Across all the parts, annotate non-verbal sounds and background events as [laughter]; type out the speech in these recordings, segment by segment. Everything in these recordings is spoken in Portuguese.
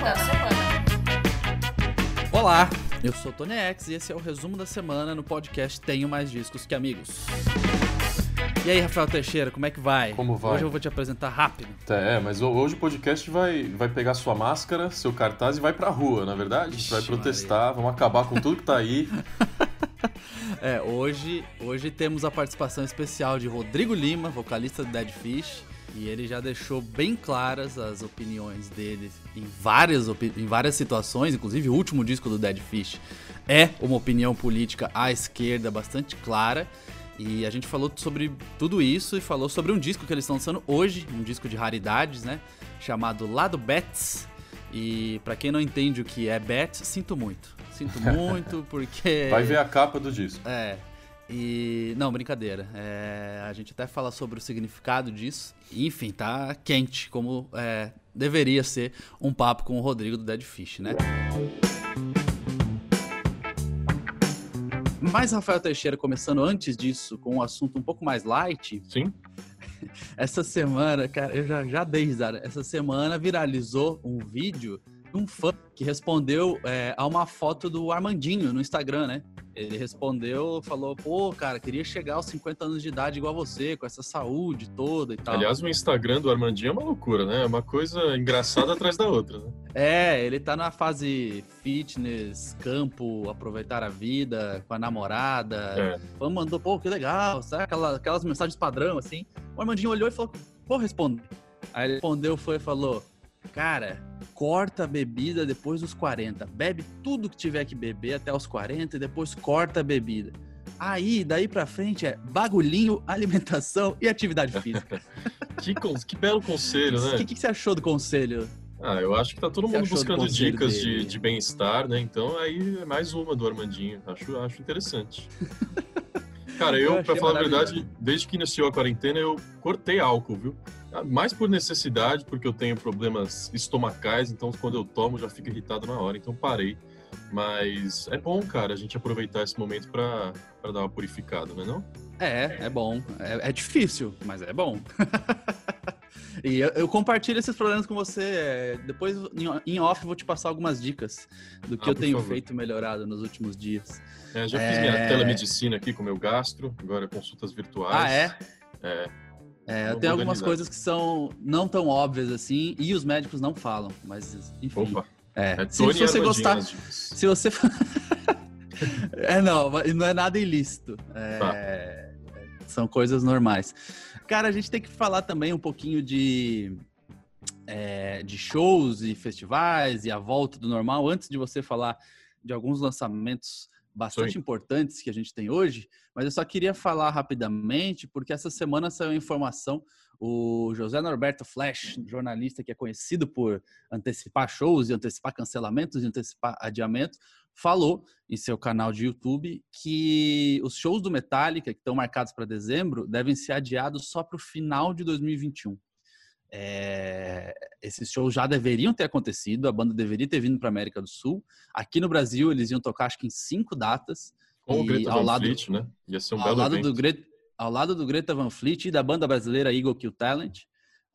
semana. semana. Olá, eu sou o Tony X e esse é o resumo da semana no podcast Tenho Mais Discos Que Amigos. E aí, Rafael Teixeira, como é que vai? Como vai? Hoje eu vou te apresentar rápido. É, mas hoje o podcast vai, vai pegar sua máscara, seu cartaz e vai pra rua, na é verdade? A gente vai protestar, Maria. vamos acabar com tudo que tá aí. [laughs] é, hoje, hoje temos a participação especial de Rodrigo Lima, vocalista do Dead Fish. E ele já deixou bem claras as opiniões dele em várias, em várias situações, inclusive o último disco do Dead Fish é uma opinião política à esquerda bastante clara. E a gente falou sobre tudo isso e falou sobre um disco que eles estão lançando hoje, um disco de raridades, né? Chamado Lado Bets. E para quem não entende o que é Bets, sinto muito. Sinto [laughs] muito porque. Vai ver a capa do disco. É. E. Não, brincadeira. É... A gente até fala sobre o significado disso. enfim, tá quente, como é... deveria ser um papo com o Rodrigo do Dead Fish, né? Mas, Rafael Teixeira, começando antes disso, com um assunto um pouco mais light. Sim. [laughs] Essa semana, cara, eu já, já dei risada. Essa semana viralizou um vídeo de um fã que respondeu é, a uma foto do Armandinho no Instagram, né? Ele respondeu, falou, pô, cara, queria chegar aos 50 anos de idade igual você, com essa saúde toda e tal. Aliás, o Instagram do Armandinho é uma loucura, né? É uma coisa engraçada atrás da outra, né? [laughs] É, ele tá na fase fitness, campo, aproveitar a vida com a namorada. É. Fã mandou, pô, que legal, sabe? Aquela, aquelas mensagens padrão, assim. O Armandinho olhou e falou, pô, responde. Aí ele respondeu, foi e falou, Cara, corta a bebida depois dos 40. Bebe tudo que tiver que beber até os 40 e depois corta a bebida. Aí, daí pra frente é bagulhinho, [laughs] alimentação e atividade física. [laughs] que, que belo conselho, né? O que, que, você achou do conselho? Ah, eu acho que tá todo mundo buscando dicas de, de bem-estar, né? Então aí é mais uma do Armandinho. Acho, acho interessante. [laughs] Cara, eu, eu pra falar a verdade, desde que iniciou a quarentena, eu cortei álcool, viu? Mais por necessidade, porque eu tenho problemas estomacais, então quando eu tomo já fico irritado na hora, então parei. Mas é bom, cara, a gente aproveitar esse momento para dar uma purificada, não é não? É, é bom. É, é difícil, mas é bom. [laughs] e eu, eu, compartilho esses problemas com você. Depois, em off, vou te passar algumas dicas do que ah, eu tenho favor. feito melhorado nos últimos dias. É, já fiz minha é. telemedicina aqui com o meu gastro, agora consultas virtuais. Ah, é? É. É, tem algumas coisas que são não tão óbvias assim e os médicos não falam, mas enfim. Opa. É, é se, se você gostar, se você [laughs] é não, não é nada ilícito. É, tá. São coisas normais. Cara, a gente tem que falar também um pouquinho de é, de shows e festivais e a volta do normal. Antes de você falar de alguns lançamentos bastante Sim. importantes que a gente tem hoje, mas eu só queria falar rapidamente, porque essa semana saiu a informação, o José Norberto Flash, jornalista que é conhecido por antecipar shows e antecipar cancelamentos e antecipar adiamentos, falou em seu canal de YouTube que os shows do Metallica, que estão marcados para dezembro, devem ser adiados só para o final de 2021. É, esses shows já deveriam ter acontecido, a banda deveria ter vindo para América do Sul. Aqui no Brasil, eles iam tocar acho que em cinco datas. Com o Greta Van lado, Fleet, né? Ia ser um ao belo lado evento. Do Greta, ao lado do Greta Van Fleet e da banda brasileira Eagle Kill Talent.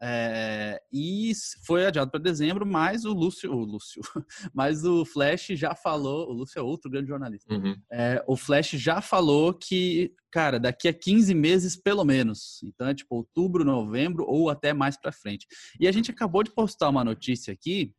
É, e foi adiado para dezembro, mas o Lúcio, o Lúcio, [laughs] mas o Flash já falou, o Lúcio é outro grande jornalista. Uhum. É, o Flash já falou que, cara, daqui a 15 meses pelo menos. Então é tipo outubro, novembro ou até mais para frente. E a gente acabou de postar uma notícia aqui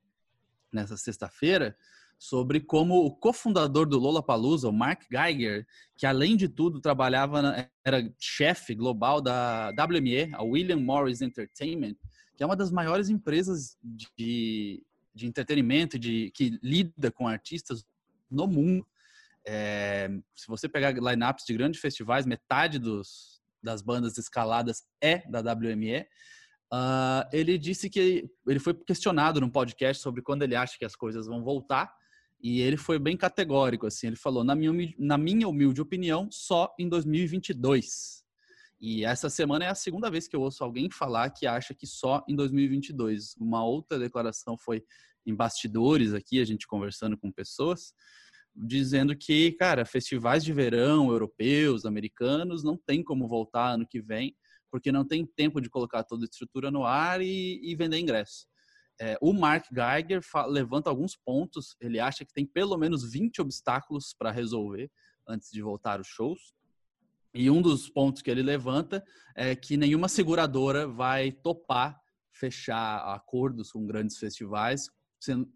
nessa sexta-feira sobre como o cofundador do Lollapalooza, o Mark Geiger, que além de tudo trabalhava na, era chefe global da WME, a William Morris Entertainment, que é uma das maiores empresas de, de entretenimento de, que lida com artistas no mundo. É, se você pegar lineups de grandes festivais, metade dos, das bandas escaladas é da WME. Uh, ah, ele disse que ele foi questionado num podcast sobre quando ele acha que as coisas vão voltar e ele foi bem categórico, assim, ele falou, na minha, na minha humilde opinião, só em 2022. E essa semana é a segunda vez que eu ouço alguém falar que acha que só em 2022. Uma outra declaração foi em bastidores aqui, a gente conversando com pessoas, dizendo que, cara, festivais de verão europeus, americanos, não tem como voltar ano que vem, porque não tem tempo de colocar toda a estrutura no ar e, e vender ingresso. É, o Mark Geiger levanta alguns pontos. Ele acha que tem pelo menos 20 obstáculos para resolver antes de voltar os shows. E um dos pontos que ele levanta é que nenhuma seguradora vai topar fechar acordos com grandes festivais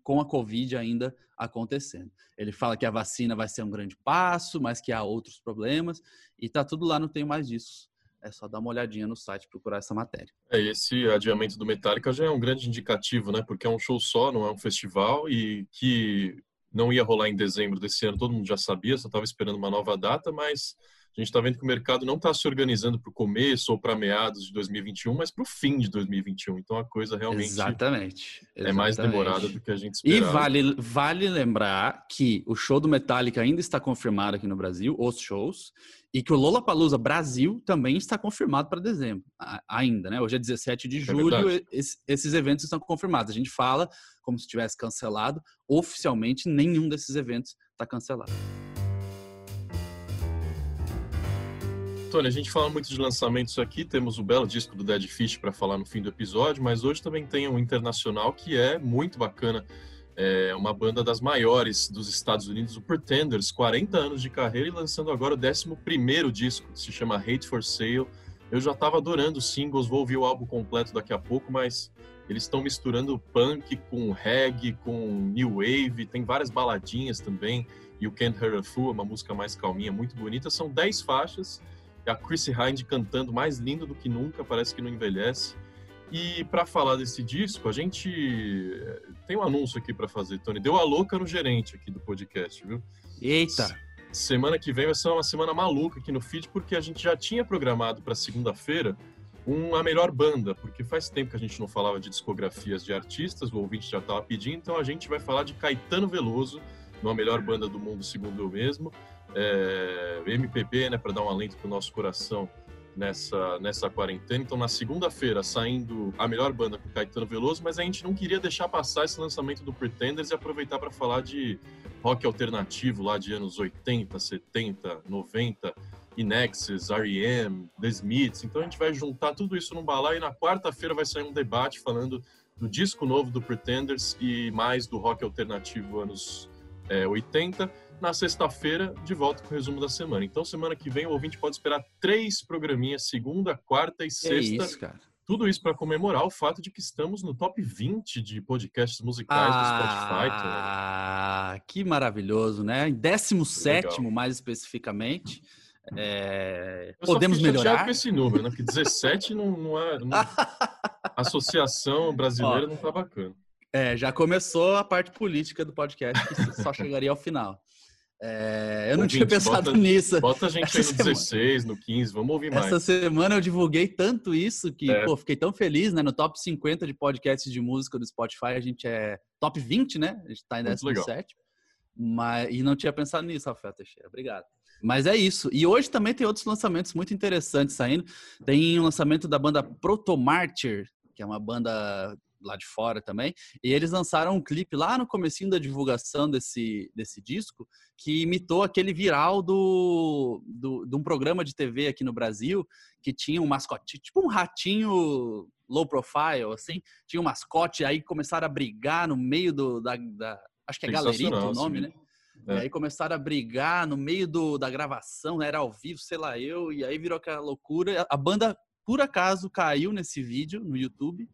com a Covid ainda acontecendo. Ele fala que a vacina vai ser um grande passo, mas que há outros problemas, e tá tudo lá, não tem mais disso. É só dar uma olhadinha no site procurar essa matéria. É, esse adiamento do Metallica já é um grande indicativo, né? Porque é um show só, não é um festival, e que não ia rolar em dezembro desse ano, todo mundo já sabia, só estava esperando uma nova data, mas a gente está vendo que o mercado não está se organizando para o começo ou para meados de 2021, mas para o fim de 2021. Então a coisa realmente exatamente, exatamente. é mais demorada do que a gente esperava. E vale, vale lembrar que o show do Metallica ainda está confirmado aqui no Brasil, os shows, e que o Lollapalooza Brasil também está confirmado para dezembro, ainda, né? Hoje é 17 de é julho, é esses eventos estão confirmados. A gente fala como se tivesse cancelado, oficialmente nenhum desses eventos está cancelado. Tony, a gente fala muito de lançamentos aqui, temos o belo disco do Dead Fish para falar no fim do episódio, mas hoje também tem um internacional que é muito bacana. É uma banda das maiores dos Estados Unidos, o Pretenders, 40 anos de carreira e lançando agora o 11 disco, se chama Hate for Sale. Eu já estava adorando os singles, vou ouvir o álbum completo daqui a pouco, mas eles estão misturando punk com reggae, com new wave, tem várias baladinhas também. O Can't Hurt a Fool, uma música mais calminha, muito bonita. São 10 faixas a Chrissy Hind cantando mais lindo do que nunca, parece que não envelhece. E para falar desse disco, a gente eh, tem um anúncio aqui para fazer, Tony. Deu a louca no gerente aqui do podcast, viu? Eita! Semana que vem vai ser uma semana maluca aqui no feed, porque a gente já tinha programado para segunda-feira uma melhor banda, porque faz tempo que a gente não falava de discografias de artistas, o ouvinte já estava pedindo, então a gente vai falar de Caetano Veloso, uma melhor banda do mundo, segundo eu mesmo é, MPB, né, para dar um alento para o nosso coração nessa, nessa quarentena. Então, na segunda-feira, saindo a melhor banda com Caetano Veloso, mas a gente não queria deixar passar esse lançamento do Pretenders e aproveitar para falar de rock alternativo lá de anos 80, 70, 90, Inexes, R.E.M., The Smiths. Então, a gente vai juntar tudo isso num balaio e na quarta-feira vai sair um debate falando do disco novo do Pretenders e mais do rock alternativo anos é, 80 na sexta-feira, de volta com o resumo da semana. Então, semana que vem, o ouvinte pode esperar três programinhas, segunda, quarta e sexta. É isso, cara. Tudo isso para comemorar o fato de que estamos no top 20 de podcasts musicais ah, do Spotify. Ah, que maravilhoso, né? Em 17, mais especificamente. É... Podemos melhorar. com esse número, né? Porque 17 não, não é. Não... [laughs] A associação brasileira Ó, não tá bacana. É, já começou a parte política do podcast, que só chegaria ao final. É, eu não tinha pensado bota, nisso. Bota a gente Essa aí no semana. 16, no 15, vamos ouvir mais. Essa semana eu divulguei tanto isso que, é. pô, fiquei tão feliz, né? No top 50 de podcasts de música do Spotify, a gente é top 20, né? A gente tá em 17. Mas, e não tinha pensado nisso, Rafael Teixeira. Obrigado. Mas é isso. E hoje também tem outros lançamentos muito interessantes saindo. Tem o um lançamento da banda Protomartyr, que é uma banda lá de fora também. E eles lançaram um clipe lá no comecinho da divulgação desse, desse disco que imitou aquele viral do, do, de um programa de TV aqui no Brasil que tinha um mascote, tipo um ratinho low profile, assim. Tinha um mascote, aí começaram a brigar no meio do, da, da acho que é Galerito o nome, né? É. E aí começaram a brigar no meio do, da gravação, né? era ao vivo, sei lá eu, e aí virou aquela loucura. A banda, por acaso, caiu nesse vídeo no YouTube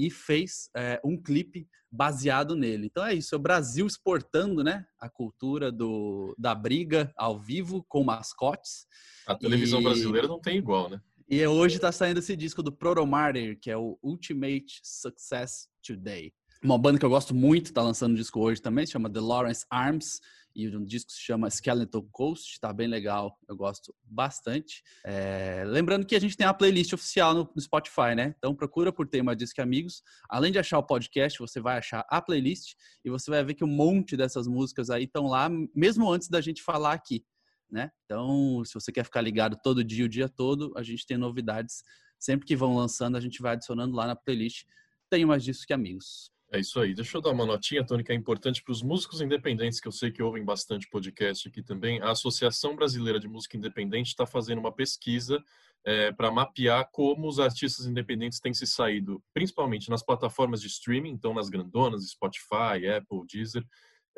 e fez é, um clipe baseado nele. Então é isso, é o Brasil exportando né, a cultura do, da briga ao vivo com mascotes. A televisão e... brasileira não tem igual, né? E hoje está saindo esse disco do Proto Martyr, que é o Ultimate Success Today. Uma banda que eu gosto muito, está lançando um disco hoje também, se chama The Lawrence Arms e um disco se chama Skeleton Coast, tá bem legal, eu gosto bastante. É, lembrando que a gente tem a playlist oficial no, no, Spotify, né? Então procura por Tema Disque Amigos. Além de achar o podcast, você vai achar a playlist e você vai ver que um monte dessas músicas aí estão lá, mesmo antes da gente falar aqui, né? Então, se você quer ficar ligado todo dia, o dia todo, a gente tem novidades. Sempre que vão lançando, a gente vai adicionando lá na playlist. Tenho mais disso que amigos. É isso aí. Deixa eu dar uma notinha, Tony, que é importante para os músicos independentes, que eu sei que ouvem bastante podcast aqui também. A Associação Brasileira de Música Independente está fazendo uma pesquisa é, para mapear como os artistas independentes têm se saído, principalmente nas plataformas de streaming, então nas grandonas, Spotify, Apple, Deezer,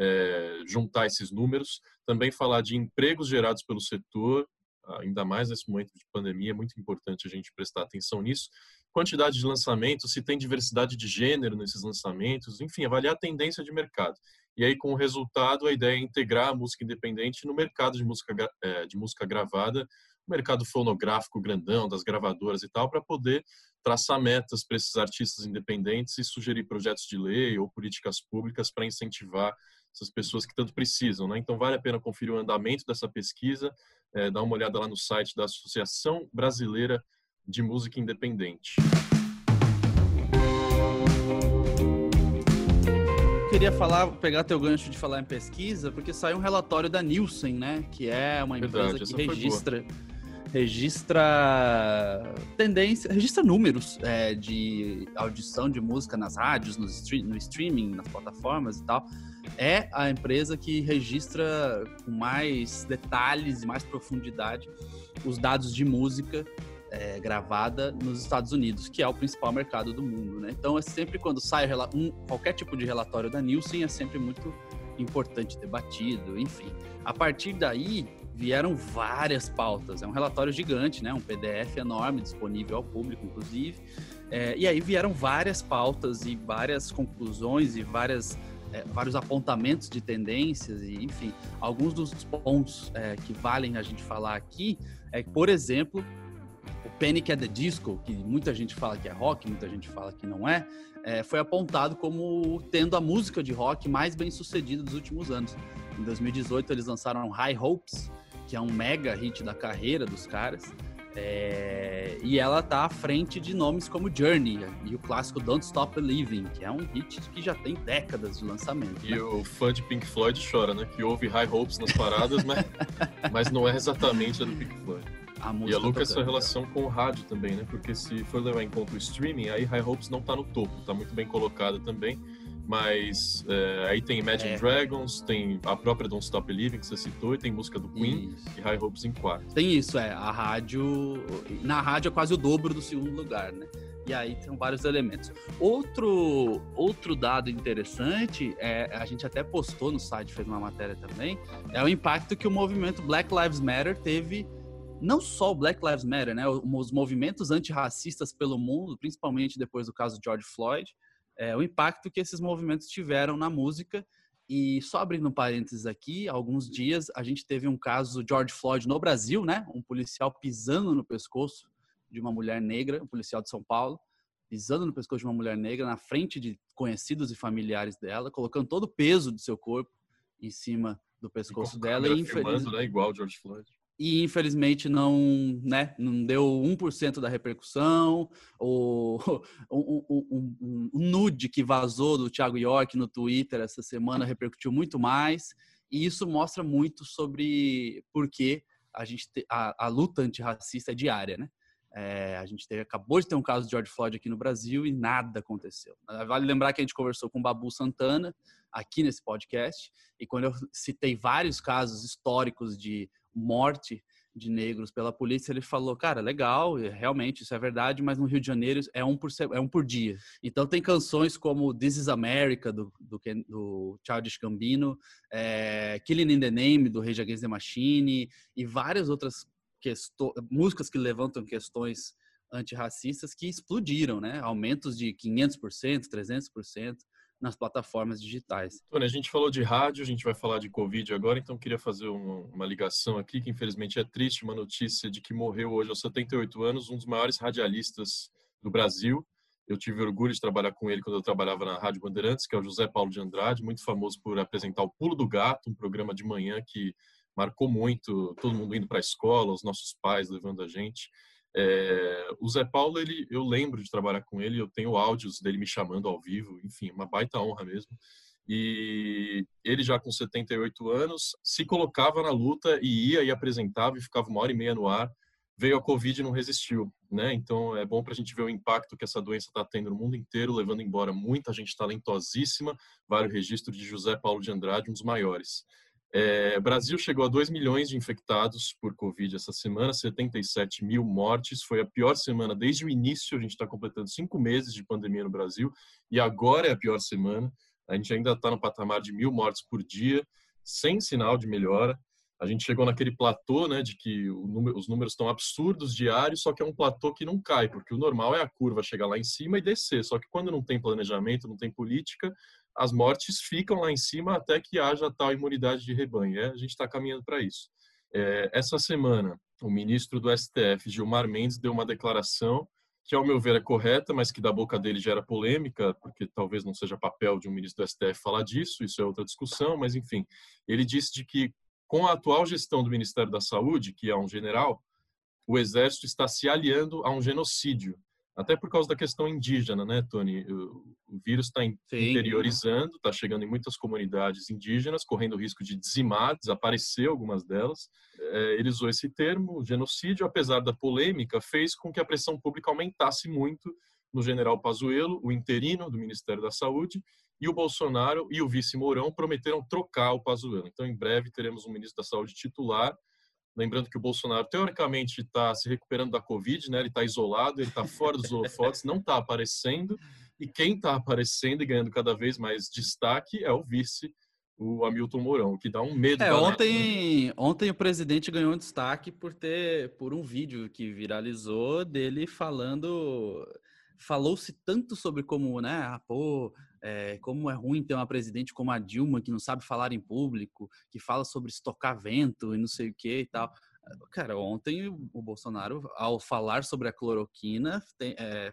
é, juntar esses números. Também falar de empregos gerados pelo setor, ainda mais nesse momento de pandemia, é muito importante a gente prestar atenção nisso quantidade de lançamentos, se tem diversidade de gênero nesses lançamentos, enfim, avaliar a tendência de mercado. E aí, com o resultado, a ideia é integrar a música independente no mercado de música, é, de música gravada, o mercado fonográfico grandão, das gravadoras e tal, para poder traçar metas para esses artistas independentes e sugerir projetos de lei ou políticas públicas para incentivar essas pessoas que tanto precisam. Né? Então, vale a pena conferir o andamento dessa pesquisa, é, dar uma olhada lá no site da Associação Brasileira de música independente. Queria falar, pegar teu gancho de falar em pesquisa, porque saiu um relatório da Nielsen, né? Que é uma empresa Verdade, que registra registra tendência, registra números é, de audição de música nas rádios, no, stream, no streaming, nas plataformas e tal. É a empresa que registra com mais detalhes e mais profundidade os dados de música é, gravada nos Estados Unidos, que é o principal mercado do mundo, né? Então é sempre quando sai um, qualquer tipo de relatório da Nielsen é sempre muito importante debatido, enfim. A partir daí vieram várias pautas. É um relatório gigante, né? Um PDF enorme disponível ao público, inclusive. É, e aí vieram várias pautas e várias conclusões e várias é, vários apontamentos de tendências e, enfim, alguns dos pontos é, que valem a gente falar aqui é por exemplo, Panic at the Disco, que muita gente fala que é rock, muita gente fala que não é, é, foi apontado como tendo a música de rock mais bem sucedida dos últimos anos. Em 2018 eles lançaram High Hopes, que é um mega hit da carreira dos caras. É, e ela tá à frente de nomes como Journey e o clássico Don't Stop Believing, que é um hit que já tem décadas de lançamento. E né? o fã de Pink Floyd chora, né? Que ouve High Hopes nas paradas, mas, [laughs] mas não é exatamente a do Pink Floyd. A e a Lucas essa relação com o rádio também, né? Porque se for levar em conta o streaming, aí High Hopes não tá no topo, tá muito bem colocada também. Mas é, aí tem Imagine é. Dragons, tem a própria Don't Stop Believing que você citou, e tem música do Queen isso. e High Hopes em quarto. Tem isso, é. A rádio. Na rádio é quase o dobro do segundo lugar, né? E aí tem vários elementos. Outro, outro dado interessante, é, a gente até postou no site, fez uma matéria também, é o impacto que o movimento Black Lives Matter teve não só o Black Lives Matter, né, os movimentos antirracistas pelo mundo, principalmente depois do caso George Floyd, é, o impacto que esses movimentos tiveram na música. E só abrindo um parênteses aqui, alguns dias a gente teve um caso George Floyd no Brasil, né, um policial pisando no pescoço de uma mulher negra, um policial de São Paulo, pisando no pescoço de uma mulher negra na frente de conhecidos e familiares dela, colocando todo o peso do seu corpo em cima do pescoço e dela e infelizmente né, igual George Floyd e infelizmente não, né, não deu 1% da repercussão. [laughs] O, nude que vazou do Thiago York no Twitter essa semana repercutiu muito mais. E isso mostra muito sobre por que a, gente te, a, a luta antirracista é diária, né? É, a gente teve, acabou de ter um caso de George Floyd aqui no Brasil e nada aconteceu. Vale lembrar que a gente conversou com o Babu Santana aqui nesse podcast, e quando eu citei vários casos históricos de morte de negros pela polícia, ele falou, cara, legal, realmente isso é verdade, mas no Rio de Janeiro é um por, é um por dia. Então tem canções como This is America, do, do, do Childish Gambino, é, Killing in the Name, do Rage Against the Machine, e várias outras músicas que levantam questões antirracistas que explodiram, né? Aumentos de 500%, 300% nas plataformas digitais. Tony, a gente falou de rádio, a gente vai falar de Covid agora, então queria fazer uma, uma ligação aqui, que infelizmente é triste, uma notícia de que morreu hoje aos 78 anos um dos maiores radialistas do Brasil. Eu tive orgulho de trabalhar com ele quando eu trabalhava na Rádio Bandeirantes, que é o José Paulo de Andrade, muito famoso por apresentar o Pulo do Gato, um programa de manhã que marcou muito, todo mundo indo para a escola, os nossos pais levando a gente. É, o Zé Paulo, ele, eu lembro de trabalhar com ele, eu tenho áudios dele me chamando ao vivo, enfim, uma baita honra mesmo. E ele já com 78 anos se colocava na luta e ia e apresentava e ficava uma hora e meia no ar veio a Covid e não resistiu, né? Então é bom para a gente ver o impacto que essa doença está tendo no mundo inteiro, levando embora muita gente talentosíssima. Vale o registro de José Paulo de Andrade, um dos maiores. É, Brasil chegou a 2 milhões de infectados por Covid essa semana, 77 mil mortes. Foi a pior semana desde o início. A gente está completando cinco meses de pandemia no Brasil e agora é a pior semana. A gente ainda está no patamar de mil mortes por dia, sem sinal de melhora. A gente chegou naquele platô, né, de que número, os números estão absurdos diários, só que é um platô que não cai, porque o normal é a curva chegar lá em cima e descer. Só que quando não tem planejamento, não tem política, as mortes ficam lá em cima até que haja tal imunidade de rebanho. É, a gente está caminhando para isso. É, essa semana, o ministro do STF, Gilmar Mendes, deu uma declaração que, ao meu ver, é correta, mas que da boca dele gera polêmica, porque talvez não seja papel de um ministro do STF falar disso, isso é outra discussão, mas enfim. Ele disse de que, com a atual gestão do Ministério da Saúde, que é um general, o Exército está se aliando a um genocídio até por causa da questão indígena, né, Tony? O, o vírus está interiorizando, está chegando em muitas comunidades indígenas, correndo o risco de dizimar, desaparecer algumas delas. É, ele usou esse termo, genocídio, apesar da polêmica, fez com que a pressão pública aumentasse muito no general Pazuello, o interino do Ministério da Saúde, e o Bolsonaro e o vice Mourão prometeram trocar o Pazuello. Então, em breve, teremos um ministro da Saúde titular Lembrando que o Bolsonaro, teoricamente, está se recuperando da Covid, né? ele está isolado, ele está fora dos holofotes, não está aparecendo. E quem está aparecendo e ganhando cada vez mais destaque é o vice, o Hamilton Mourão, que dá um medo. É, ontem, né? ontem o presidente ganhou um destaque por ter por um vídeo que viralizou dele falando falou-se tanto sobre como, né, ah, pô, é, como é ruim ter uma presidente como a Dilma que não sabe falar em público, que fala sobre estocar vento e não sei o que e tal. Cara, ontem o Bolsonaro, ao falar sobre a cloroquina, tem, é,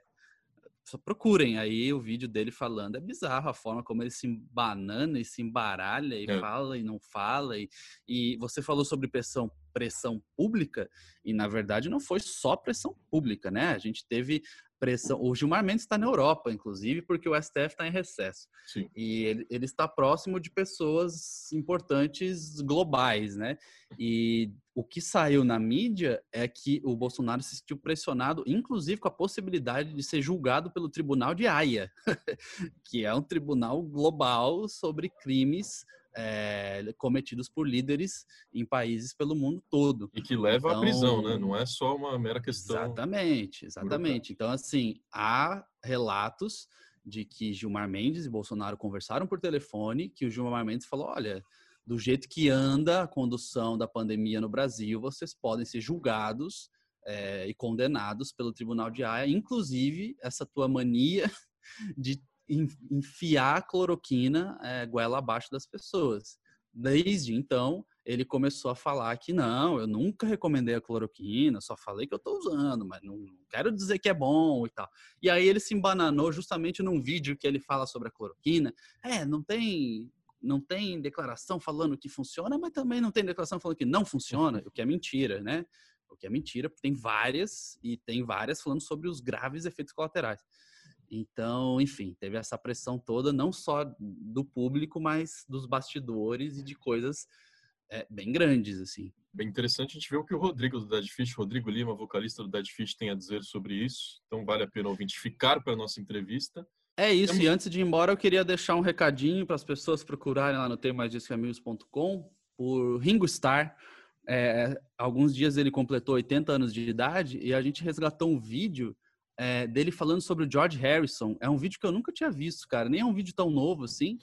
só procurem aí o vídeo dele falando. É bizarro a forma como ele se banana e se embaralha e é. fala e não fala. E, e você falou sobre pressão, pressão pública, e na verdade não foi só pressão pública, né? A gente teve pressão. O Gilmar Mendes está na Europa, inclusive, porque o STF está em recesso. Sim. E ele, ele, está próximo de pessoas importantes globais, né? E o que saiu na mídia é que o Bolsonaro se sentiu pressionado, inclusive com a possibilidade de ser julgado pelo Tribunal de Haia, [laughs] que é um tribunal global sobre crimes é, cometidos por líderes em países pelo mundo todo. E que leva então, à prisão, né? Não é só uma mera questão. Exatamente, exatamente. Então, assim, há relatos de que Gilmar Mendes e Bolsonaro conversaram por telefone, que o Gilmar Mendes falou: olha, do jeito que anda a condução da pandemia no Brasil, vocês podem ser julgados é, e condenados pelo Tribunal de Haia, inclusive essa tua mania [laughs] de enfiar cloroquina é, goela abaixo das pessoas. Desde então, ele começou a falar que não, eu nunca recomendei a cloroquina, só falei que eu estou usando, mas não, não, quero dizer que é bom e tal. E aí ele se embananou justamente num vídeo que ele fala sobre a cloroquina. É, não tem não tem declaração falando que funciona, mas também não tem declaração falando que não funciona, o que é mentira, né? O que é mentira, porque tem várias e tem várias falando sobre os graves efeitos colaterais. Então, enfim, teve essa pressão toda, não só do público, mas dos bastidores e de coisas é, bem grandes, assim. Bem interessante a gente ver o que o Rodrigo do Dead Fish, Rodrigo Lima, vocalista do Dead Fish, tem a dizer sobre isso. Então, vale a pena ouvinte ficar para a nossa entrevista. É isso, Temos... e antes de ir embora, eu queria deixar um recadinho para as pessoas procurarem lá no termaisdiscamigos.com por Ringo Starr. É, alguns dias ele completou 80 anos de idade e a gente resgatou um vídeo é, dele falando sobre o George Harrison. É um vídeo que eu nunca tinha visto, cara. Nem é um vídeo tão novo assim.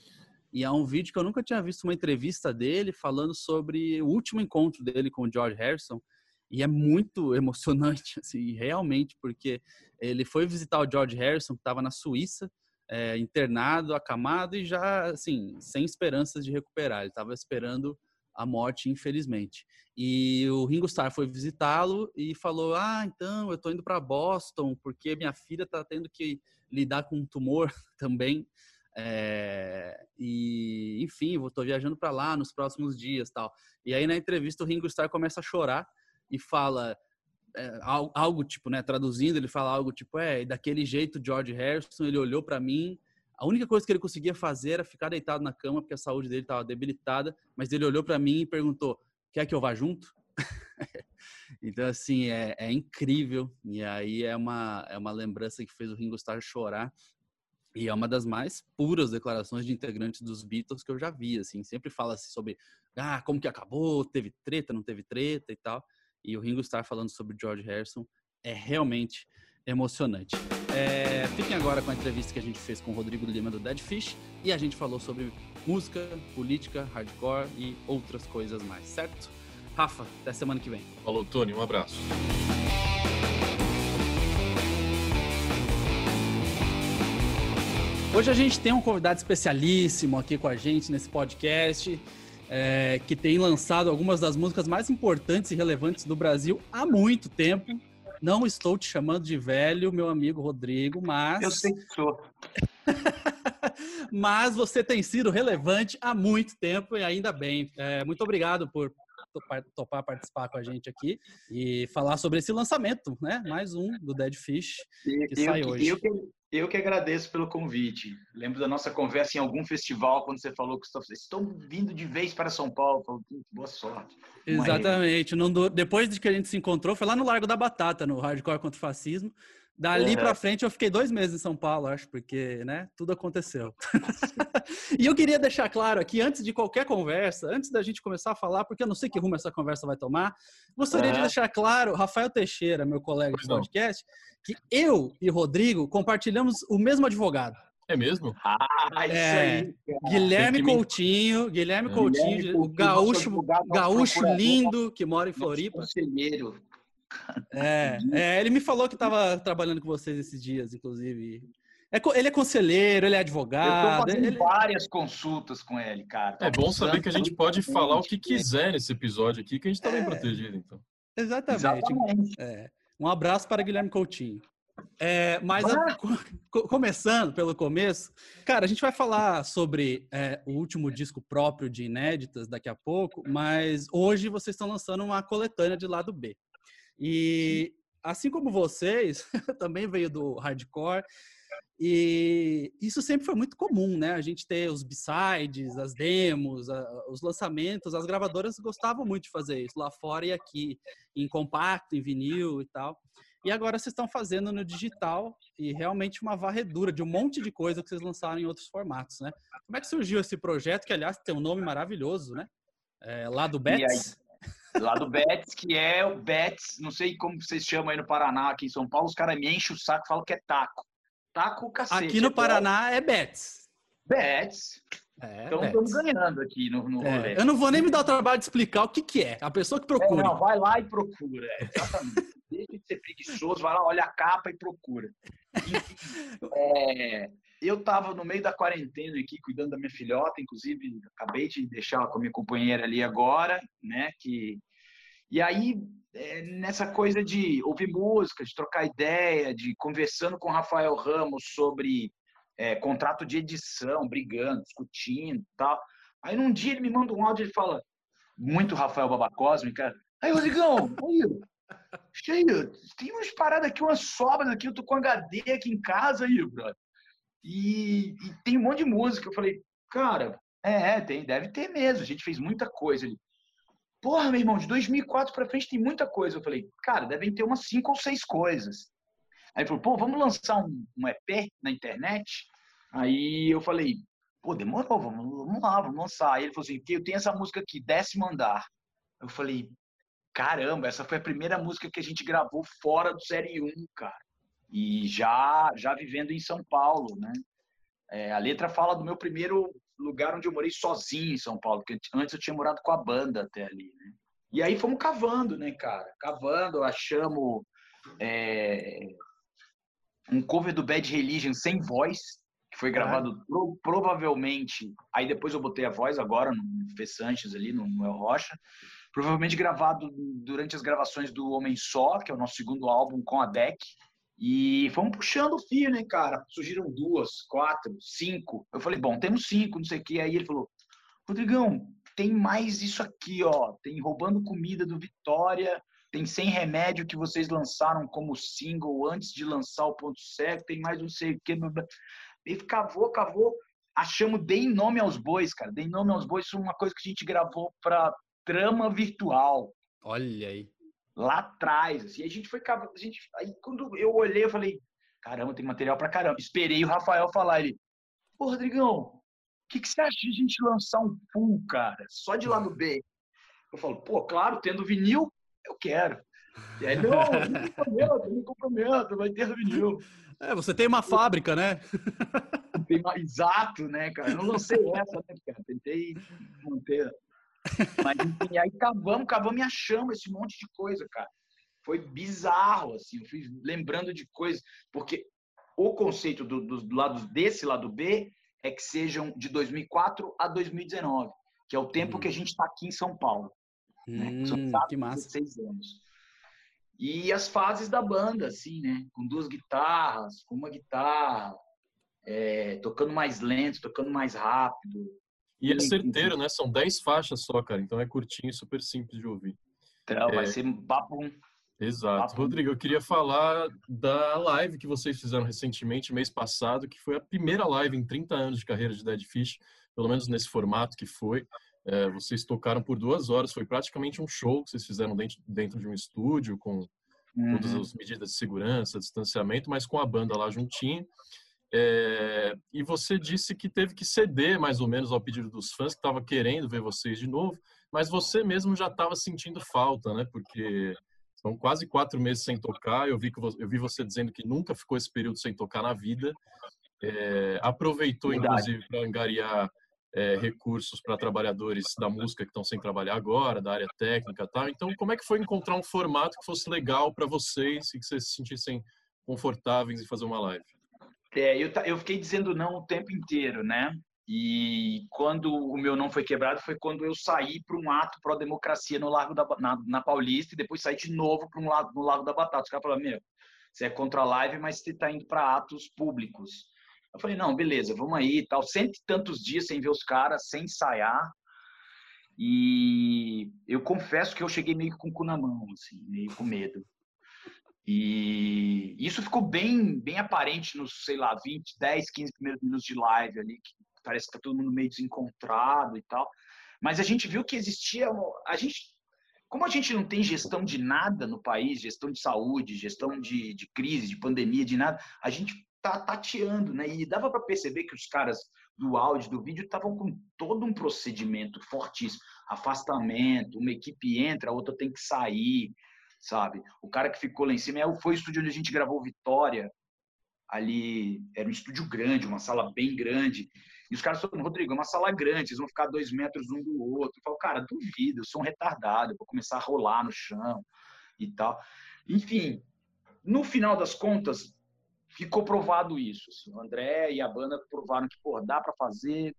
E é um vídeo que eu nunca tinha visto uma entrevista dele falando sobre o último encontro dele com o George Harrison. E é muito [laughs] emocionante, assim, realmente, porque ele foi visitar o George Harrison, que estava na Suíça, é, internado, acamado e já, assim, sem esperanças de recuperar. Ele estava esperando a morte, infelizmente. E o Ringo Starr foi visitá-lo e falou: Ah, então eu tô indo para Boston porque minha filha tá tendo que lidar com um tumor [laughs] também. É, e enfim, eu tô viajando para lá nos próximos dias, tal. E aí na entrevista o Ringo Starr começa a chorar e fala é, algo tipo, né, traduzindo, ele fala algo tipo, é, daquele jeito George Harrison, ele olhou para mim a única coisa que ele conseguia fazer era ficar deitado na cama, porque a saúde dele estava debilitada. Mas ele olhou para mim e perguntou: Quer que eu vá junto? [laughs] Então, assim, é, é, incrível. E aí é uma, é uma lembrança que fez o Ringo Starr chorar. E é uma das mais puras declarações de integrantes dos Beatles que eu já vi, assim. Sempre fala assim sobre, ah, como que acabou, teve treta, não teve treta e tal. E o Ringo Starr falando sobre George Harrison é realmente emocionante. É, fiquem agora com a entrevista que a gente fez com o Rodrigo Lima do Dead Fish e a gente falou sobre música, política, hardcore e outras coisas mais, certo? Rafa, até semana que vem. Falou, Tony, um abraço. Hoje a gente tem um convidado especialíssimo aqui com a gente nesse podcast, é, que tem lançado algumas das músicas mais importantes e relevantes do Brasil há muito tempo. Não estou te chamando de velho, meu amigo Rodrigo, mas. Eu sei que sou. [laughs] mas você tem sido relevante há muito tempo e ainda bem. É, muito obrigado por topar participar com a gente aqui e falar sobre esse lançamento, né? Mais um do Dead Fish que eu, sai hoje. Eu, eu que agradeço pelo convite. Lembro da nossa conversa em algum festival, quando você falou que estão vindo de vez para São Paulo. Boa sorte. Exatamente. Não, depois de que a gente se encontrou, foi lá no Largo da Batata, no Hardcore contra o Fascismo. Dali uhum. para frente eu fiquei dois meses em São Paulo, acho, porque, né, tudo aconteceu. [laughs] e eu queria deixar claro aqui, antes de qualquer conversa, antes da gente começar a falar, porque eu não sei que rumo essa conversa vai tomar, gostaria uhum. de deixar claro, Rafael Teixeira, meu colega de podcast, que eu e Rodrigo compartilhamos o mesmo advogado. É mesmo? Ah, isso é, aí. Guilherme Coutinho, Guilherme Coutinho, Guilherme o gaúcho, gaúcho lindo que mora em Floripa. Conselheiro. É, é, ele me falou que estava trabalhando com vocês esses dias, inclusive. É, ele é conselheiro, ele é advogado. Eu tô fazendo ele... várias consultas com ele, cara. é bom saber que a gente pode falar o que quiser nesse episódio aqui, que a gente está bem é. protegido, então. Exatamente. Exatamente. É. Um abraço para Guilherme Coutinho. É, mas a, começando pelo começo, cara, a gente vai falar sobre é, o último disco próprio de inéditas daqui a pouco, mas hoje vocês estão lançando uma coletânea de lado B. E assim como vocês, [laughs] também veio do hardcore. E isso sempre foi muito comum, né? A gente ter os b-sides, as demos, a, os lançamentos, as gravadoras gostavam muito de fazer isso lá fora e aqui, em compacto, em vinil e tal. E agora vocês estão fazendo no digital e realmente uma varredura de um monte de coisa que vocês lançaram em outros formatos, né? Como é que surgiu esse projeto, que aliás tem um nome maravilhoso, né? É, lá do Bets? Lá do Betis, que é o Betis, não sei como vocês chamam aí no Paraná, aqui em São Paulo, os caras me enchem o saco e falam que é taco. Taco, cacete. Aqui no é Paraná é Betis. Betis. É, então estamos ganhando aqui no, no é. Eu não vou nem me dar o trabalho de explicar o que, que é. A pessoa que procura. É, não, vai lá e procura. É, exatamente. Deixa de ser preguiçoso, vai lá, olha a capa e procura. [laughs] É, eu estava no meio da quarentena aqui, cuidando da minha filhota, inclusive acabei de deixar com a minha companheira ali agora, né? Que e aí é, nessa coisa de ouvir música, de trocar ideia, de conversando com o Rafael Ramos sobre é, contrato de edição, brigando, discutindo, tal. Aí num dia ele me manda um áudio e fala muito Rafael Babacosme, cara. Aí Rodrigão, [laughs] aí, cheio, tem umas paradas aqui, umas sobras aqui, eu tô com HD aqui em casa aí, brother. E, e, tem um monte de música. Eu falei, cara, é, é, tem, deve ter mesmo. A gente fez muita coisa ali. Porra, meu irmão, de 2004 para frente tem muita coisa. Eu falei, cara, devem ter umas cinco ou seis coisas. Aí ele falou, pô, vamos lançar um, um EP na internet? Aí eu falei, pô, demorou, vamos, vamos lá, vamos lançar. Aí ele falou assim, eu tenho essa música aqui, Décimo Andar. Eu falei, caramba, essa foi a primeira música que a gente gravou fora do Série 1, cara e já já vivendo em São Paulo, né? É, a letra fala do meu primeiro lugar onde eu morei sozinho em São Paulo, porque antes eu tinha morado com a banda até ali, né? E aí fomos cavando, né, cara? Cavando, achamos é, um cover do Bad Religion sem voz, que foi gravado pro, provavelmente. Aí depois eu botei a voz agora no Fê Sanches ali, no El Rocha. Provavelmente gravado durante as gravações do Homem Só, que é o nosso segundo álbum com a Deck. E fomos puxando o fio, né, cara? Surgiram duas, quatro, cinco. Eu falei, bom, temos cinco, não sei o quê. Aí ele falou, Rodrigão, tem mais isso aqui, ó. Tem Roubando Comida do Vitória, tem Sem Remédio que vocês lançaram como single antes de lançar o Ponto Cego, tem mais não sei o quê. Ele cavou, cavou. Achamos Dei Nome aos Bois, cara. Dei Nome aos Bois foi uma coisa que a gente gravou pra Trama Virtual. Olha aí. lá atrás, assim, a gente foi a gente aí quando eu olhei, eu falei, caramba, tem material pra caramba. Esperei o Rafael falar ele, pô, Rodrigão, o que, que você acha de a gente lançar um pool, cara, só de lado B? Eu falo, pô, claro, tendo vinil, eu quero. E aí, não, não me comprometo, não me comprometo, vai ter vinil. É, você tem uma fábrica, né? Uma... Exato, né, cara? Eu não lancei essa, né, cara? Tentei manter. Mas, enfim, aí cavamos, cavamos e achamos esse monte de coisa, cara. Foi bizarro, assim. Eu fui lembrando de coisas. Porque o conceito do, dos lados desse lado B é que sejam de 2004 a 2019, que é o tempo hum. que a gente está aqui em São Paulo. Né? Hum, São que massa. 16 anos. E as fases da banda, assim, né? Com duas guitarras, com uma guitarra, é, tocando mais lento, tocando mais rápido. E é certeiro, né? São 10 faixas só, cara. Então é curtinho, super simples de ouvir. Então, é... vai ser papo. Exato. Papo. Rodrigo, eu queria falar da live que vocês fizeram recentemente, mês passado, que foi a primeira live em 30 anos de carreira de Dead Fish, pelo menos nesse formato que foi. É, vocês tocaram por duas horas, foi praticamente um show que vocês fizeram dentro, dentro de um estúdio, com uhum. todas as medidas de segurança, distanciamento, mas com a banda lá juntinho. É, e você disse que teve que ceder mais ou menos ao pedido dos fãs que estava querendo ver vocês de novo, mas você mesmo já estava sentindo falta, né? Porque são quase quatro meses sem tocar. Eu vi que eu vi você dizendo que nunca ficou esse período sem tocar na vida. É, aproveitou Verdade. inclusive para angariar é, recursos para trabalhadores da música que estão sem trabalhar agora, da área técnica, tá? Então, como é que foi encontrar um formato que fosse legal para vocês e que vocês se sentissem confortáveis em fazer uma live? É, eu, eu fiquei dizendo não o tempo inteiro, né? E quando o meu não foi quebrado foi quando eu saí para um ato pró-democracia no Largo da na, na, Paulista e depois saí de novo para um lado no Largo da Batata. Os caras falaram, meu, você é contra a live, mas você está indo para atos públicos. Eu falei, não, beleza, vamos aí e tal. Cento e tantos dias sem ver os caras, sem ensaiar. E eu confesso que eu cheguei meio com o cu na mão, assim, meio com medo. E isso ficou bem, bem aparente nos, sei lá, 20, 10, 15 primeiros minutos de live ali, que parece que tá todo mundo meio desencontrado e tal. Mas a gente viu que existia, a gente, como a gente não tem gestão de nada no país, gestão de saúde, gestão de, de crise, de pandemia, de nada, a gente tá tateando, né? E dava para perceber que os caras do áudio, do vídeo, estavam com todo um procedimento fortíssimo. Afastamento, uma equipe entra, a outra tem que sair, sabe? O cara que ficou lá em cima é foi o estúdio onde a gente gravou Vitória. Ali era um estúdio grande, uma sala bem grande. E os caras falaram, Rodrigo, é uma sala grande, eles vão ficar dois metros um do outro. Eu falo, cara, duvido, eu sou um retardado, eu vou começar a rolar no chão e tal. Enfim, no final das contas, ficou provado isso. Assim, o André e a banda provaram que, pô, dá para fazer.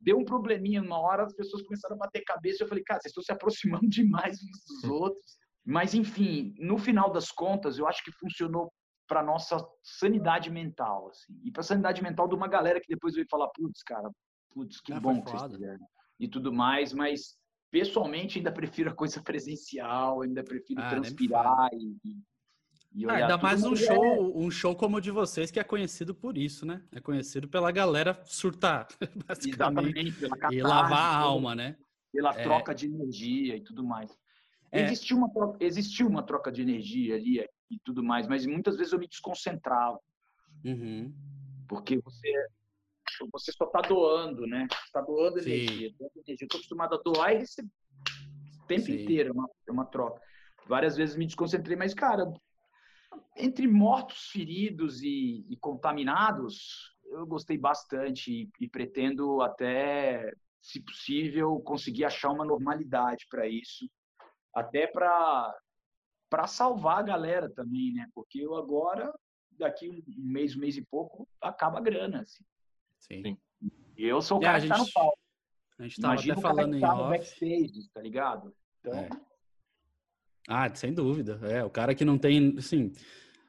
Deu um probleminha uma hora, as pessoas começaram a bater cabeça. Eu falei, cara, vocês estão se aproximando [laughs] demais uns dos hum. outros. Mas, enfim, no final das contas, eu acho que funcionou para nossa sanidade mental, assim, e para sanidade mental de uma galera que depois veio falar, putz, cara, putz, que é, bom que vocês fizeram. E tudo mais, mas pessoalmente ainda prefiro a coisa [laughs] presencial, ainda prefiro ah, transpirar e, ah, ainda mais um show, é... um show como o de vocês, que é conhecido por isso, né? É conhecido pela galera surtar, [laughs] basicamente. Catarse, e lavar a alma, né? Pela é... troca de energia e tudo mais. É... Existiu, uma troca, existiu uma troca de energia ali e tudo mais, mas muitas vezes eu me desconcentrava. Uhum. Porque você, você só está doando, né? está doando energia, doando energia. Eu estou acostumado a doar e receber o tempo Sim. inteiro, é uma, é uma troca. Várias vezes me desconcentrei, mas, cara, entre mortos, feridos e, e contaminados, eu gostei bastante e, e pretendo até, se possível, conseguir achar uma normalidade para isso, até para para salvar a galera também, né? Porque eu agora, daqui um mês, um mês e pouco, acaba a grana, assim. Sim. E eu sou o é, cara gente, que tá no palco. A gente tava Imagina até falando em tá off. backstage, tá ligado? Então, é. Ah, sem dúvida. É, o cara que não tem, assim,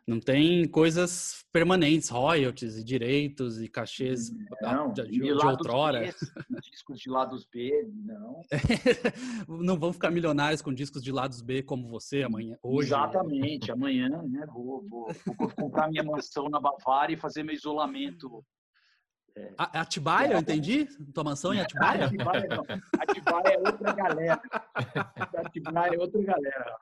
não tem coisas permanentes, royalties e direitos e cachês não, de, de, de outrora. B, discos de lados B, não. [laughs] não vão ficar milionários com discos de lados B como você amanhã, hoje. Exatamente, amanhã, né? Vou, vou, vou comprar minha mansão na Bavária e fazer meu isolamento É. Atibaia, eu entendi? Tua mansão em [laughs] Atibaia? Atibaia. Atibaia é outra galera. Atibaia é outra galera.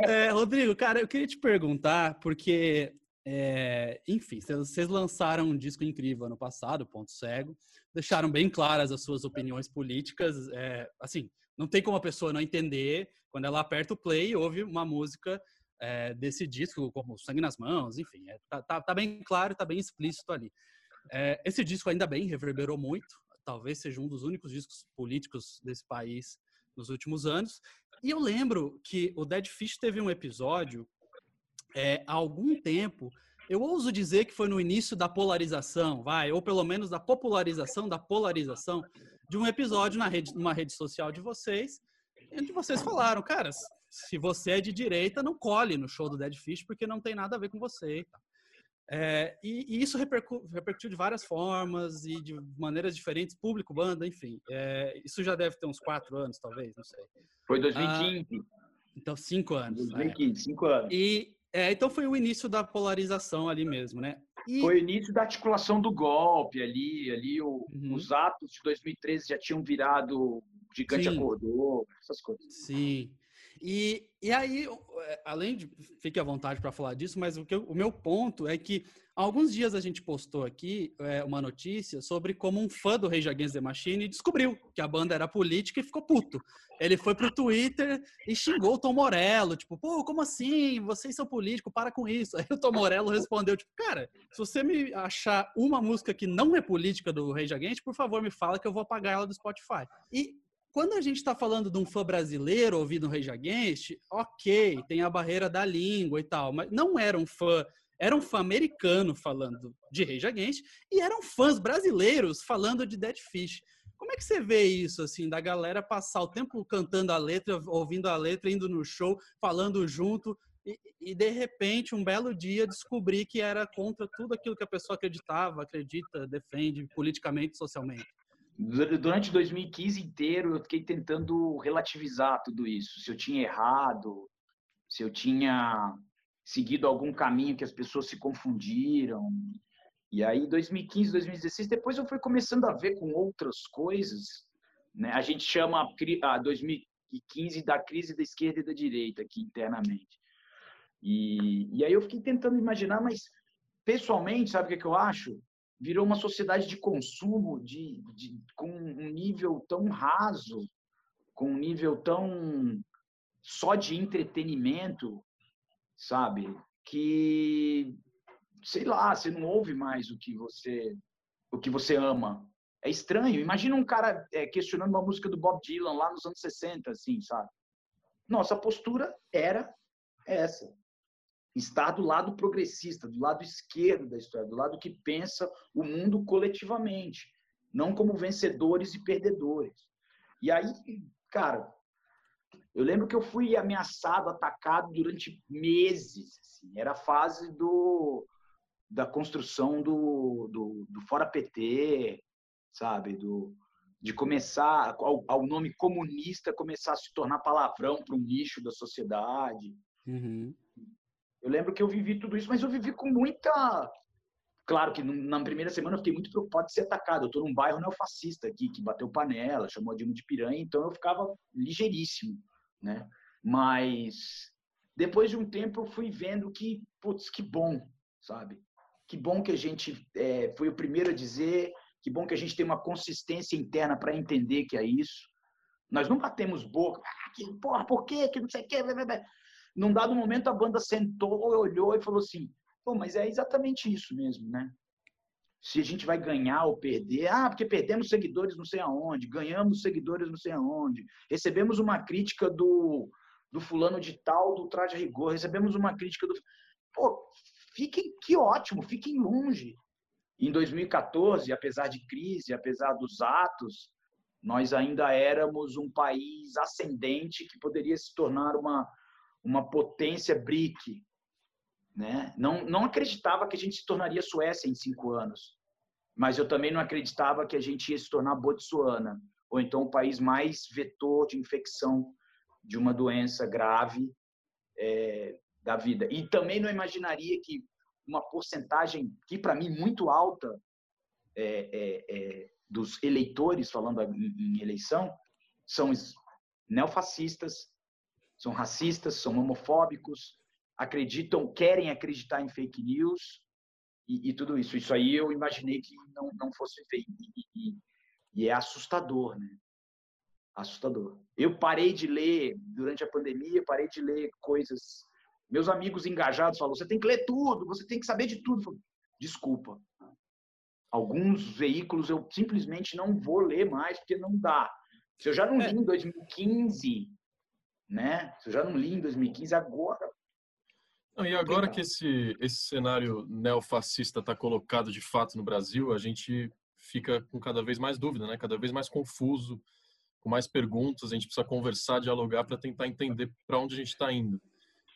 É, Rodrigo, cara, eu queria te perguntar, porque, é, enfim, vocês lançaram um disco incrível ano passado, Ponto Cego, deixaram bem claras as suas opiniões políticas. É, assim, não tem como a pessoa não entender quando ela aperta o play e ouve uma música é, desse disco, como Sangue nas Mãos, enfim, é, tá, tá, tá, bem claro, tá bem explícito ali. É, esse disco, ainda bem, reverberou muito, talvez seja um dos únicos discos políticos desse país nos últimos anos. E eu lembro que o Dead Fish teve um episódio é, há algum tempo. Eu ouso dizer que foi no início da polarização, vai, ou pelo menos da popularização da polarização de um episódio na rede, numa rede social de vocês, onde vocês falaram, cara, se você é de direita, não colhe no show do Dead Fish porque não tem nada a ver com você. É, e, e, isso repercu repercutiu de várias formas e de maneiras diferentes, público, banda, enfim. É, isso já deve ter uns quatro anos, talvez, não sei. Foi 2015. Ah, então, cinco anos. 2015, é. cinco anos. E, é, então foi o início da polarização ali mesmo, né? E... Foi o início da articulação do golpe ali, ali o, uhum. os atos de 2013 já tinham virado gigante Sim. acordou, essas coisas. Sim. E, e aí, é, além de. Fique à vontade para falar disso, mas o, que o meu ponto é que alguns dias a gente postou aqui é, uma notícia sobre como um fã do Rage Against the Machine descobriu que a banda era política e ficou puto. Ele foi pro Twitter e xingou o Tom Morello, tipo, pô, como assim? Vocês são políticos, para com isso. [laughs] Aí o Tom Morello respondeu, tipo, cara, se você me achar uma música que não é política do Rage Against, por favor, me fala que eu vou apagar ela do Spotify. E quando a gente está falando de um fã brasileiro ouvindo Rage Against, ok, tem a barreira da língua e tal, mas não era um fã, era um fã americano falando de Rage Against e eram fãs brasileiros falando de Dead Fish. Como é que você vê isso, assim, da galera passar o tempo cantando a letra, ouvindo a letra, indo no show, falando junto, e, e, de repente, um belo dia, descobrir que era contra tudo aquilo que a pessoa acreditava, acredita, defende politicamente, socialmente? Durante 2015 inteiro, eu fiquei tentando relativizar tudo isso. Se eu tinha errado, se eu tinha seguido algum caminho que as pessoas se confundiram. E aí, 2015, 2016, depois eu fui começando a ver com outras coisas. Né? A gente chama a 2015 da crise da esquerda e da direita aqui internamente. E, e aí eu fiquei tentando imaginar, mas pessoalmente, sabe o que, é que eu acho? Virou uma sociedade de consumo de, de, com um nível tão raso, com um nível tão só de entretenimento, sabe? Que sei lá, você não ouve mais o que você o que você ama. É estranho. Imagina um cara é, questionando uma música do Bob Dylan lá nos anos 60, assim, sabe? Nossa postura era essa estar do lado progressista, do lado esquerdo da história, do lado que pensa o mundo coletivamente, não como vencedores e perdedores. E aí, cara, eu lembro que eu fui ameaçado, atacado durante meses. Assim, era a fase do, da construção do, do, do Fora PT, sabe? Do, de começar, ao, ao, nome comunista começar a se tornar palavrão para um nicho da sociedade. Uhum. Eu lembro que eu vivi tudo isso, mas eu vivi com muita. Claro que na primeira semana eu fiquei muito preocupado de ser atacado. Eu estou num bairro neofascista aqui, que bateu panela, chamou Dilma de piranha, então eu ficava ligeiríssimo, né? Mas depois de um tempo eu fui vendo que, putz, que bom, sabe? Que bom que a gente é, foi o primeiro a dizer, que bom que a gente tem uma consistência interna para entender que é isso. Nós não batemos boca, ah, que porra, por quê? Que não sei o quê. Num dado momento, a banda sentou, olhou e falou assim: pô, mas é exatamente isso mesmo, né? Se a gente vai ganhar ou perder, ah, porque perdemos seguidores não sei aonde, ganhamos seguidores não sei aonde, recebemos uma crítica do, do fulano de tal, do traje rigor, recebemos uma crítica do. Pô, fiquem, que ótimo, fiquem longe. Em 2014, apesar de crise, apesar dos atos, nós ainda éramos um país ascendente que poderia se tornar uma, uma potência BRIC. Né? Não, não acreditava que a gente se tornaria Suécia em cinco anos, mas eu também não acreditava que a gente ia se tornar Botsuana, ou então o país mais vetor de infecção de uma doença grave é, da vida. E também não imaginaria que uma porcentagem, que para mim muito alta, é, é, é, dos eleitores, falando em, em eleição, são neofascistas, são racistas, são homofóbicos, acreditam, querem acreditar em fake news e, e tudo isso. Isso aí eu imaginei que não, não fosse feito. E, e, é assustador, né? Assustador. Eu parei de ler, durante a pandemia, parei de ler coisas. Meus amigos engajados falaram: você tem que ler tudo, você tem que saber de tudo. Desculpa. Alguns veículos eu simplesmente não vou ler mais, porque não dá. Se eu já não é. li em 2015, né? Se eu já não li em 2015, agora. Não, e agora que esse, esse cenário neofascista está colocado de fato no Brasil, a gente fica com cada vez mais dúvida, né? Cada vez mais confuso, com mais perguntas. A gente precisa conversar, dialogar para tentar entender para onde a gente está indo.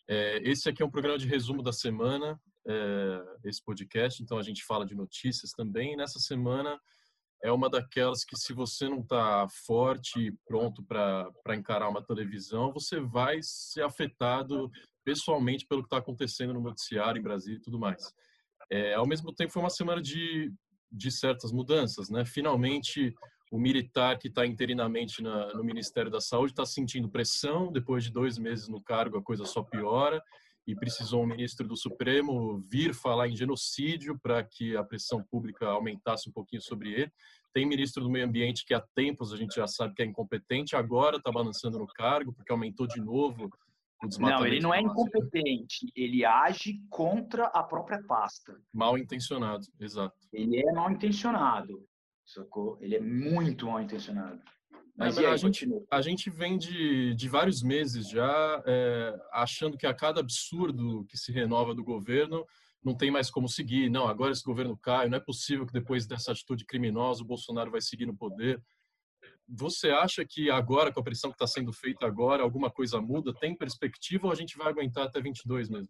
É, esse aqui é um programa de resumo da semana, é, esse podcast. Então a gente fala de notícias também. E nessa semana é uma daquelas que se você não está forte e pronto para encarar uma televisão, você vai ser afetado pessoalmente pelo que está acontecendo no noticiário em Brasília e tudo mais. É, ao mesmo tempo, foi uma semana de, de certas mudanças, né? Finalmente, o militar que está interinamente na, no Ministério da Saúde está sentindo pressão. Depois de dois meses no cargo, a coisa só piora e precisou um ministro do Supremo vir falar em genocídio para que a pressão pública aumentasse um pouquinho sobre ele. Tem ministro do Meio Ambiente que há tempos a gente já sabe que é incompetente, agora está balançando no cargo porque aumentou de novo o desmatamento. Não, ele não é incompetente, ele age contra a própria pasta. Mal intencionado, exato. Ele é mal intencionado, sacou? Ele é muito mal intencionado. Mas é, a, gente, a gente vem de, de vários meses já é, achando que a cada absurdo que se renova do governo não tem mais como seguir. Não, agora esse governo cai, não é possível que depois dessa atitude criminosa o Bolsonaro vai seguir no poder. Você acha que agora, com a pressão que está sendo feita agora, alguma coisa muda? Tem perspectiva ou a gente vai aguentar até 22 mesmo?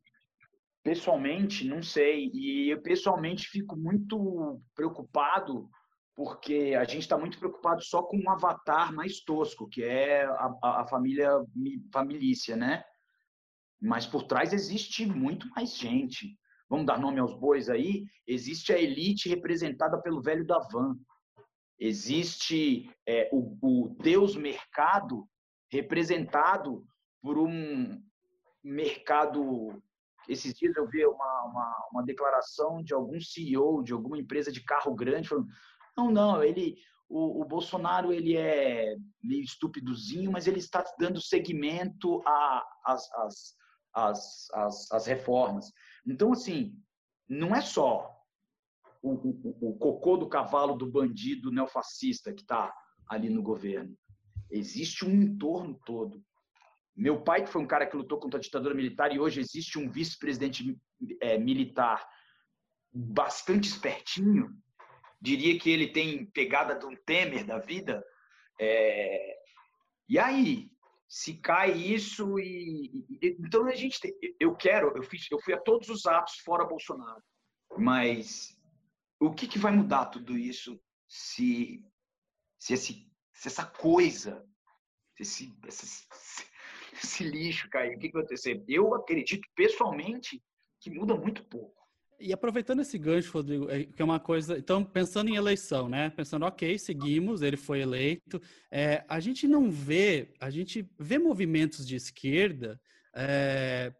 Pessoalmente, não sei. E eu pessoalmente fico muito preocupado porque a gente está muito preocupado só com um avatar mais tosco, que é a, a, família familícia, né? Mas por trás existe muito mais gente. Vamos dar nome aos bois aí. Existe a elite representada pelo velho da van. Existe é, o, o Deus mercado representado por um mercado. Esses dias eu vi uma, uma, uma declaração de algum CEO de alguma empresa de carro grande falando não, não, ele, o, o, Bolsonaro ele é meio estúpidozinho, mas ele está dando seguimento às, às, às, às reformas. Então, assim, não é só o, o, o cocô do cavalo do bandido neofascista que está ali no governo. Existe um entorno todo. Meu pai, que foi um cara que lutou contra a ditadura militar, e hoje existe um vice-presidente é, militar bastante espertinho, diria que ele tem pegada de um Temer da vida. É... E aí, se cai isso e, então a gente tem, eu quero, eu fiz, eu fui a todos os atos fora Bolsonaro, mas o que, que vai mudar tudo isso se se, esse, se essa coisa, se esse, esse, esse lixo cair, o que, que vai acontecer? Eu acredito pessoalmente que muda muito pouco. E aproveitando esse gancho, Rodrigo, é, que é uma coisa. Então, pensando em eleição, né? Pensando, ok, seguimos, ele foi eleito. É, a gente não vê, a gente vê movimentos de esquerda é,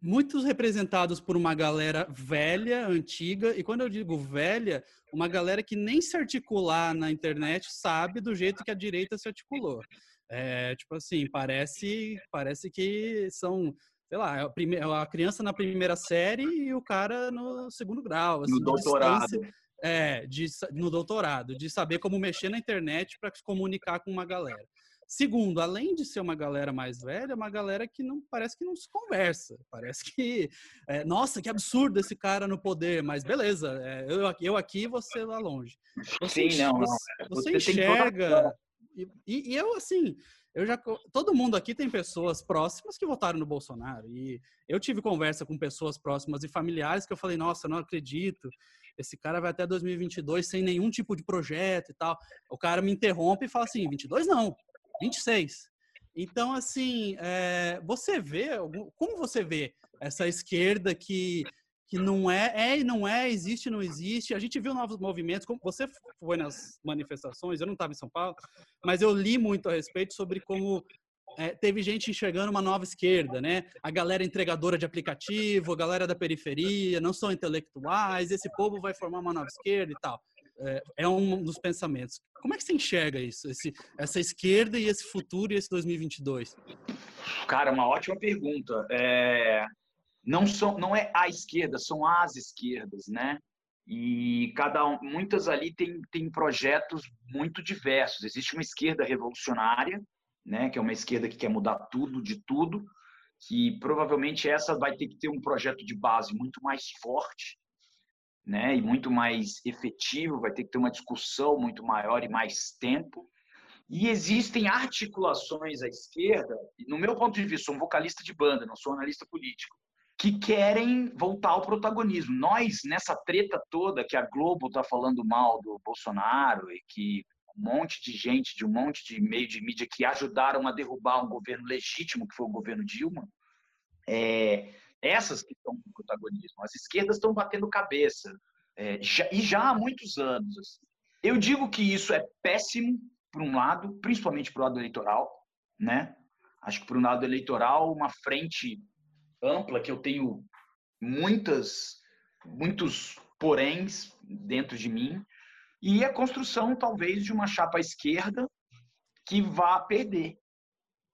muitos representados por uma galera velha, antiga, e quando eu digo velha, uma galera que nem se articular na internet sabe do jeito que a direita se articulou. É, tipo assim, parece, parece que são sei lá, é a, a criança na primeira série e o cara no segundo grau. Assim, no doutorado. É, de, no doutorado, de saber como mexer na internet para se comunicar com uma galera. Segundo, além de ser uma galera mais velha, é uma galera que não parece que não se conversa. Parece que, é, nossa, que absurdo esse cara no poder, mas beleza, é, eu, eu aqui você lá longe. Você, Sim, não, não. Você, você, você enxerga. E, e, eu, assim, eu já todo mundo aqui tem pessoas próximas que votaram no Bolsonaro e eu tive conversa com pessoas próximas e familiares que eu falei, nossa, não acredito, esse cara vai até 2022 sem nenhum tipo de projeto e tal. O cara me interrompe e fala assim, 22 não, 26. Então, assim, é, você vê, como você vê essa esquerda que que não é, é e não é, existe e não existe. A gente viu novos movimentos, como você foi nas manifestações, eu não estava em São Paulo, mas eu li muito a respeito sobre como é, teve gente enxergando uma nova esquerda, né? A galera entregadora de aplicativo, a galera da periferia, não são intelectuais, esse povo vai formar uma nova esquerda e tal. É, é um dos pensamentos. Como é que você enxerga isso, esse, essa esquerda e esse futuro e esse 2022? Cara, uma ótima pergunta. É, não, são, não é a esquerda, são as esquerdas, né? E cada um, muitas ali tem, tem projetos muito diversos. Existe uma esquerda revolucionária, né, que é uma esquerda que quer mudar tudo de tudo, que provavelmente essa vai ter que ter um projeto de base muito mais forte, né, e muito mais efetivo, vai ter que ter uma discussão muito maior e mais tempo. E existem articulações à esquerda, no meu ponto de vista, sou um vocalista de banda, não sou analista político, que querem voltar ao protagonismo. Nós, nessa treta toda que a Globo está falando mal do Bolsonaro e que um monte de gente, de um monte de meio de mídia que ajudaram a derrubar um governo legítimo, que foi o governo Dilma, é, essas que estão no protagonismo. As esquerdas estão batendo cabeça, é, já, e já há muitos anos. Assim. Eu digo que isso é péssimo, por um lado, principalmente para o lado eleitoral, né? Acho que para o lado eleitoral, uma frente ampla que eu tenho muitas, muitos poréns dentro de mim, e a construção, talvez, de uma chapa esquerda que vá perder,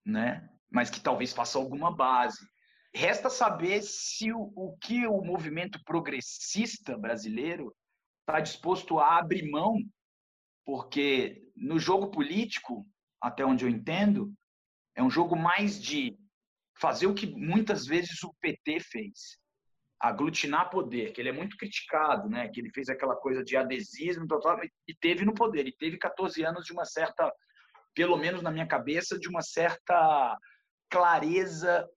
né? mas que talvez faça alguma base. Resta saber se o, o que o movimento progressista brasileiro está disposto a abrir mão, porque no jogo político, até onde eu entendo, é um jogo mais de fazer o que muitas vezes o PT fez, aglutinar poder, que ele é muito criticado, né? Que ele fez aquela coisa de adesismo total e teve no poder, e teve 14 anos de uma certa, pelo menos na minha cabeça, de uma certa clareza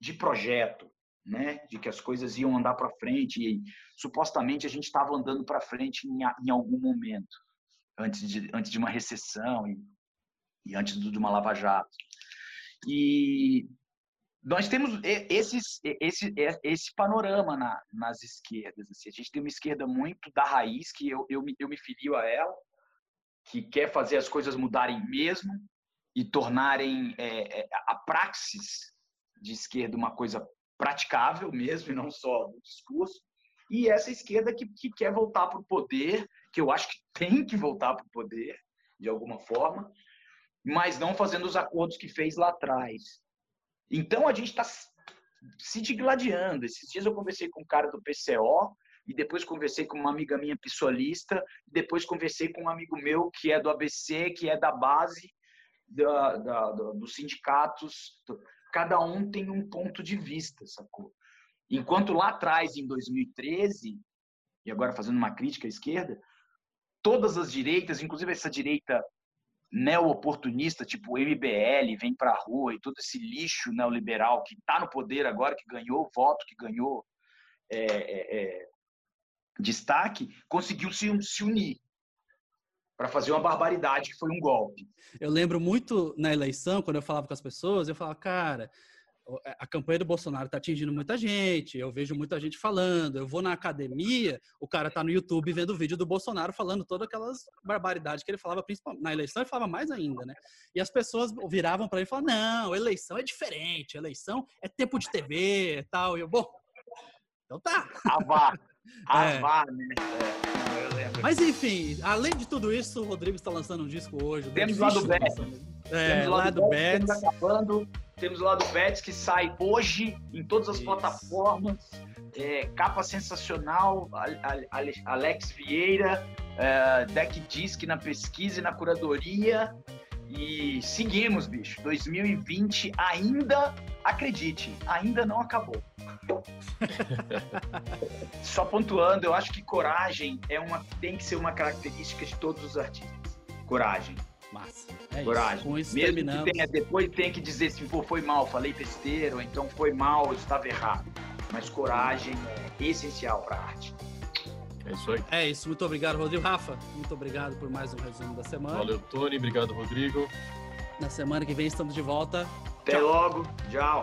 de projeto, né? De que as coisas iam andar para frente e supostamente a gente estava andando para frente em, em, algum momento antes de antes de uma recessão e, e antes de uma lava jato. E nós temos esses, esse, esse panorama na, nas esquerdas. Assim. A gente tem uma esquerda muito da raiz, que eu, eu, me, eu me filio a ela, que quer fazer as coisas mudarem mesmo e tornarem é, é, a praxis de esquerda uma coisa praticável mesmo, e não só no discurso. E essa esquerda que, que quer voltar para o poder, que eu acho que tem que voltar para o poder, de alguma forma, mas não fazendo os acordos que fez lá atrás. Então a gente está se digladiando. Esses dias eu conversei com um cara do PCO e depois conversei com uma amiga minha pissolista, depois conversei com um amigo meu que é do ABC, que é da base da, da, dos sindicatos. Cada um tem um ponto de vista, sacou? Enquanto lá atrás, em 2013, e agora fazendo uma crítica à esquerda, todas as direitas, inclusive essa direita neo-oportunista, tipo MBL, vem para a rua e todo esse lixo neoliberal que está no poder agora, que ganhou voto, que ganhou é, é, é, destaque, conseguiu se, se unir para fazer uma barbaridade que foi um golpe. Eu lembro muito na eleição, quando eu falava com as pessoas, eu falava, cara, a campanha do Bolsonaro está atingindo muita gente, eu vejo muita gente falando, eu vou na academia, o cara está no YouTube vendo o vídeo do Bolsonaro falando todas aquelas barbaridades que ele falava, principalmente na eleição ele falava mais ainda, né? E as pessoas viravam para ele e falavam, não, eleição é diferente, eleição é tempo de TV e tal, e eu, bom, então tá. A vá, [laughs] a é. né? É, Mas enfim, além de tudo isso, o Rodrigo está lançando um disco hoje. Temos lá do Beto. É, Temos lá do Beto. acabando temos lá do Betis que sai hoje em todas as Isso. plataformas. É, capa sensacional, Alex Vieira, é, Deck Disc na pesquisa e na curadoria. E seguimos, bicho. 2020 ainda, acredite, ainda não acabou. [laughs] Só pontuando, eu acho que coragem é uma, tem que ser uma característica de todos os artistas. Coragem. Massa. É Coragem. Com isso Mesmo terminamos. que tenha, depois tem que dizer se assim, foi mal, falei besteira, ou então foi mal, estava errado. Mas coragem é essencial para a arte. É isso aí. É isso. Muito obrigado, Rodrigo. Rafa, muito obrigado por mais um resumo da semana. Valeu, Tony. Obrigado, Rodrigo. Na semana que vem estamos de volta. Até Tchau. logo. Tchau.